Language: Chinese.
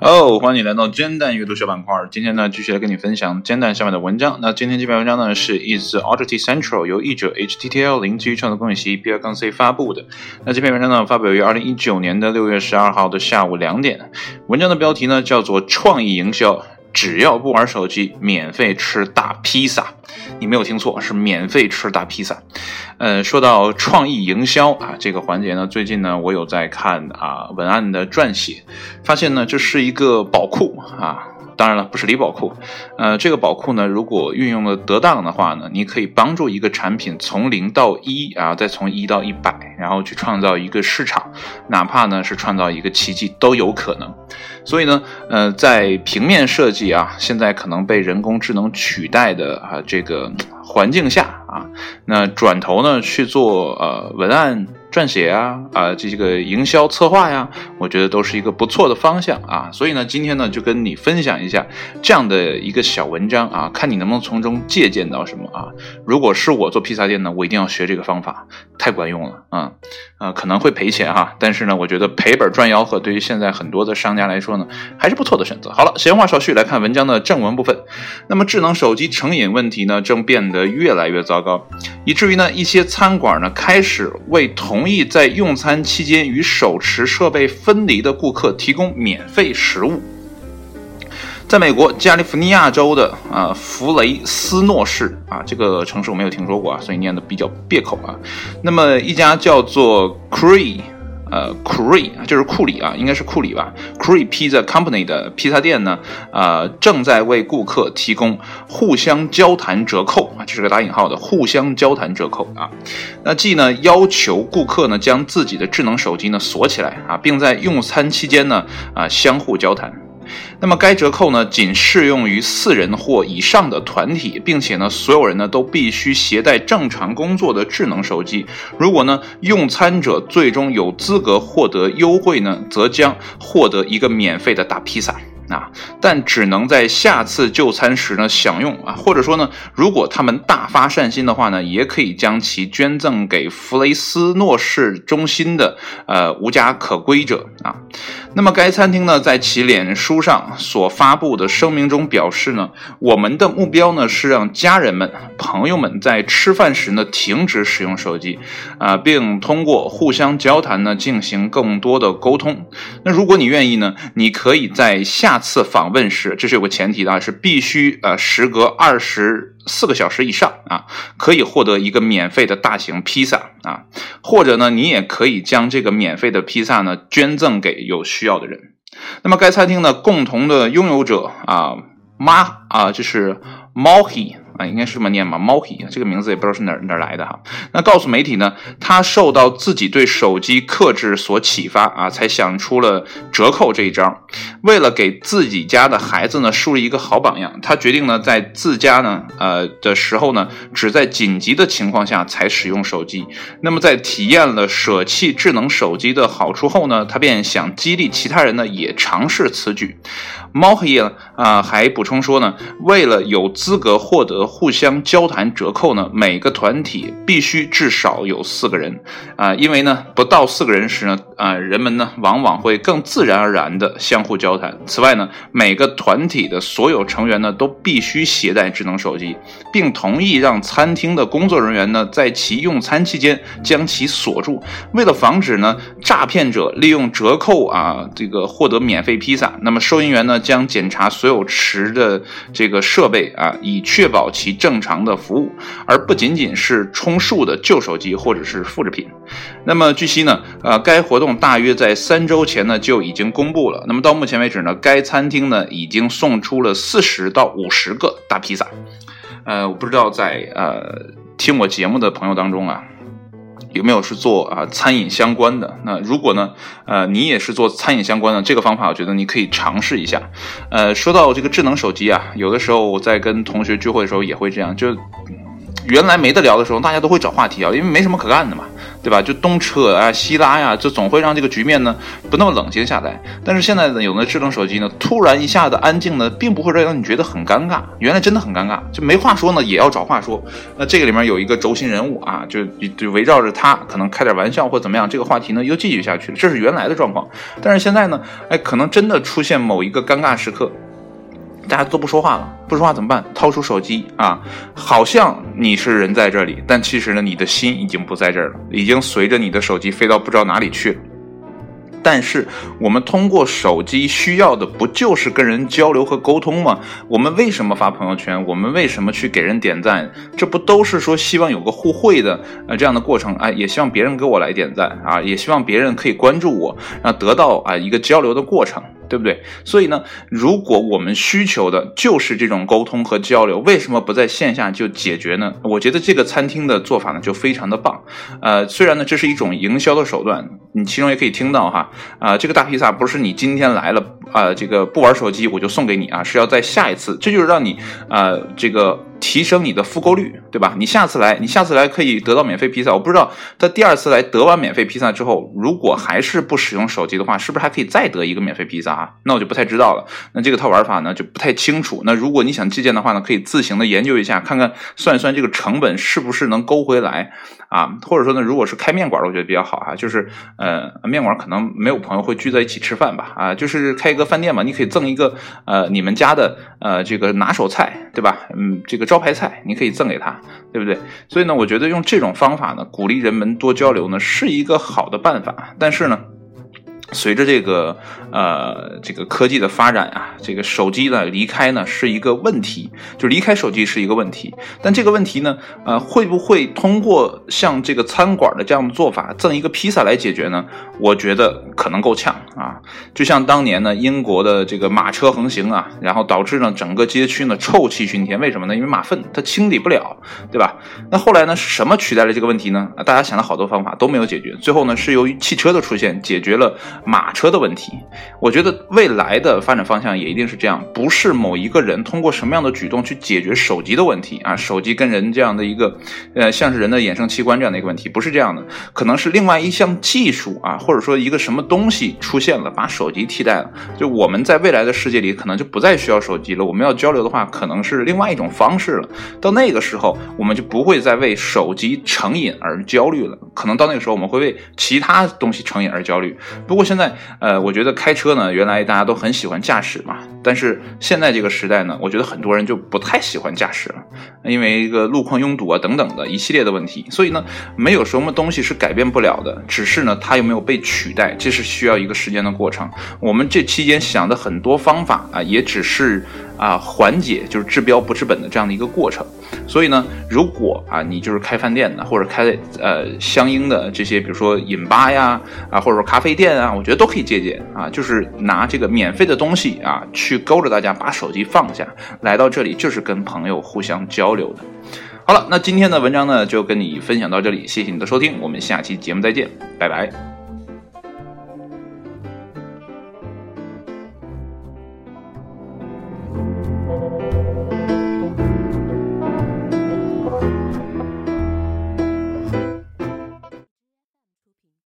哦，欢迎你来到煎蛋阅读小板块。今天呢，继续来跟你分享煎蛋下面的文章。那今天这篇文章呢，是 Is Audacity Central 由译者 HTTL 零基于创作公信息 B 二杠 C 发布的。那这篇文章呢，发表于二零一九年的六月十二号的下午两点。文章的标题呢，叫做“创意营销”。只要不玩手机，免费吃大披萨。你没有听错，是免费吃大披萨。呃，说到创意营销啊，这个环节呢，最近呢，我有在看啊文案的撰写，发现呢，这是一个宝库啊。当然了，不是李宝库，呃，这个宝库呢，如果运用的得当的话呢，你可以帮助一个产品从零到一啊，再从一到一百，然后去创造一个市场，哪怕呢是创造一个奇迹都有可能。所以呢，呃，在平面设计啊，现在可能被人工智能取代的啊这个环境下啊，那转头呢去做呃文案。撰写啊啊，这个营销策划呀，我觉得都是一个不错的方向啊。所以呢，今天呢就跟你分享一下这样的一个小文章啊，看你能不能从中借鉴到什么啊。如果是我做披萨店呢，我一定要学这个方法，太管用了啊啊，可能会赔钱哈，但是呢，我觉得赔本赚吆喝对于现在很多的商家来说呢，还是不错的选择。好了，闲话少叙，来看文章的正文部分。那么，智能手机成瘾问题呢，正变得越来越糟糕，以至于呢，一些餐馆呢开始为同意在用餐期间与手持设备分离的顾客提供免费食物。在美国加利福尼亚州的啊弗雷斯诺市啊这个城市我没有听说过啊，所以念的比较别口啊。那么一家叫做 Cree。呃，Cree 就是库里啊，应该是库里吧？Cree Pizza Company 的披萨店呢，呃，正在为顾客提供互相交谈折扣啊，这是个打引号的互相交谈折扣啊。那既呢要求顾客呢将自己的智能手机呢锁起来啊，并在用餐期间呢啊相互交谈。那么该折扣呢，仅适用于四人或以上的团体，并且呢，所有人呢都必须携带正常工作的智能手机。如果呢，用餐者最终有资格获得优惠呢，则将获得一个免费的大披萨。啊，但只能在下次就餐时呢享用啊，或者说呢，如果他们大发善心的话呢，也可以将其捐赠给弗雷斯诺市中心的呃无家可归者啊。那么该餐厅呢，在其脸书上所发布的声明中表示呢，我们的目标呢是让家人们、朋友们在吃饭时呢停止使用手机啊，并通过互相交谈呢进行更多的沟通。那如果你愿意呢，你可以在下。次访问时，这是有个前提的啊，是必须呃时隔二十四个小时以上啊，可以获得一个免费的大型披萨啊，或者呢，你也可以将这个免费的披萨呢捐赠给有需要的人。那么该餐厅呢共同的拥有者啊，妈啊，就是 Mohi。啊，应该是这么念吧，猫皮这个名字也不知道是哪哪来的哈。那告诉媒体呢，他受到自己对手机克制所启发啊，才想出了折扣这一招。为了给自己家的孩子呢树立一个好榜样，他决定呢在自家呢呃的时候呢，只在紧急的情况下才使用手机。那么在体验了舍弃智能手机的好处后呢，他便想激励其他人呢也尝试此举。猫黑呢啊还补充说呢，为了有资格获得。互相交谈折扣呢？每个团体必须至少有四个人啊，因为呢，不到四个人时呢，啊，人们呢往往会更自然而然的相互交谈。此外呢，每个团体的所有成员呢都必须携带智能手机，并同意让餐厅的工作人员呢在其用餐期间将其锁住。为了防止呢诈骗者利用折扣啊这个获得免费披萨，那么收银员呢将检查所有持的这个设备啊，以确保。其正常的服务，而不仅仅是充数的旧手机或者是复制品。那么据悉呢，呃，该活动大约在三周前呢就已经公布了。那么到目前为止呢，该餐厅呢已经送出了四十到五十个大披萨。呃，我不知道在呃听我节目的朋友当中啊。有没有是做啊餐饮相关的？那如果呢，呃，你也是做餐饮相关的，这个方法我觉得你可以尝试一下。呃，说到这个智能手机啊，有的时候我在跟同学聚会的时候也会这样，就原来没得聊的时候，大家都会找话题啊，因为没什么可干的嘛，对吧？就东扯啊西拉呀，这总会让这个局面呢不那么冷静下来。但是现在呢，有的智能手机呢，突然一下子安静呢，并不会让你觉得很尴尬。原来真的很尴尬，就没话说呢，也要找话说。那这个里面有一个轴心人物啊，就就围绕着他，可能开点玩笑或怎么样，这个话题呢又继续下去了。这是原来的状况。但是现在呢，哎，可能真的出现某一个尴尬时刻。大家都不说话了，不说话怎么办？掏出手机啊，好像你是人在这里，但其实呢，你的心已经不在这儿了，已经随着你的手机飞到不知道哪里去了。但是我们通过手机需要的不就是跟人交流和沟通吗？我们为什么发朋友圈？我们为什么去给人点赞？这不都是说希望有个互惠的呃这样的过程？哎，也希望别人给我来点赞啊，也希望别人可以关注我，让得到啊一个交流的过程。对不对？所以呢，如果我们需求的就是这种沟通和交流，为什么不在线下就解决呢？我觉得这个餐厅的做法呢就非常的棒。呃，虽然呢这是一种营销的手段，你其中也可以听到哈，啊，这个大披萨不是你今天来了啊，这个不玩手机我就送给你啊，是要在下一次，这就是让你啊这个。提升你的复购率，对吧？你下次来，你下次来可以得到免费披萨。我不知道他第二次来得完免费披萨之后，如果还是不使用手机的话，是不是还可以再得一个免费披萨啊？那我就不太知道了。那这个套玩法呢就不太清楚。那如果你想借鉴的话呢，可以自行的研究一下，看看算一算这个成本是不是能勾回来啊？或者说呢，如果是开面馆，我觉得比较好哈，就是呃面馆可能没有朋友会聚在一起吃饭吧？啊，就是开一个饭店嘛，你可以赠一个呃你们家的呃这个拿手菜，对吧？嗯，这个。招牌菜，你可以赠给他，对不对？所以呢，我觉得用这种方法呢，鼓励人们多交流呢，是一个好的办法。但是呢。随着这个呃这个科技的发展啊，这个手机呢离开呢是一个问题，就离开手机是一个问题。但这个问题呢，呃会不会通过像这个餐馆的这样的做法赠一个披萨来解决呢？我觉得可能够呛啊。就像当年呢英国的这个马车横行啊，然后导致呢整个街区呢臭气熏天。为什么呢？因为马粪它清理不了，对吧？那后来呢是什么取代了这个问题呢？大家想了好多方法都没有解决，最后呢是由于汽车的出现解决了。马车的问题，我觉得未来的发展方向也一定是这样，不是某一个人通过什么样的举动去解决手机的问题啊，手机跟人这样的一个，呃，像是人的衍生器官这样的一个问题，不是这样的，可能是另外一项技术啊，或者说一个什么东西出现了，把手机替代了，就我们在未来的世界里可能就不再需要手机了，我们要交流的话，可能是另外一种方式了。到那个时候，我们就不会再为手机成瘾而焦虑了，可能到那个时候，我们会为其他东西成瘾而焦虑。不过。现在，呃，我觉得开车呢，原来大家都很喜欢驾驶嘛，但是现在这个时代呢，我觉得很多人就不太喜欢驾驶了，因为一个路况拥堵啊等等的一系列的问题，所以呢，没有什么东西是改变不了的，只是呢，它有没有被取代，这是需要一个时间的过程。我们这期间想的很多方法啊，也只是。啊，缓解就是治标不治本的这样的一个过程，所以呢，如果啊你就是开饭店的，或者开呃相应的这些，比如说饮吧呀，啊或者说咖啡店啊，我觉得都可以借鉴啊，就是拿这个免费的东西啊，去勾着大家把手机放下，来到这里就是跟朋友互相交流的。好了，那今天的文章呢就跟你分享到这里，谢谢你的收听，我们下期节目再见，拜拜。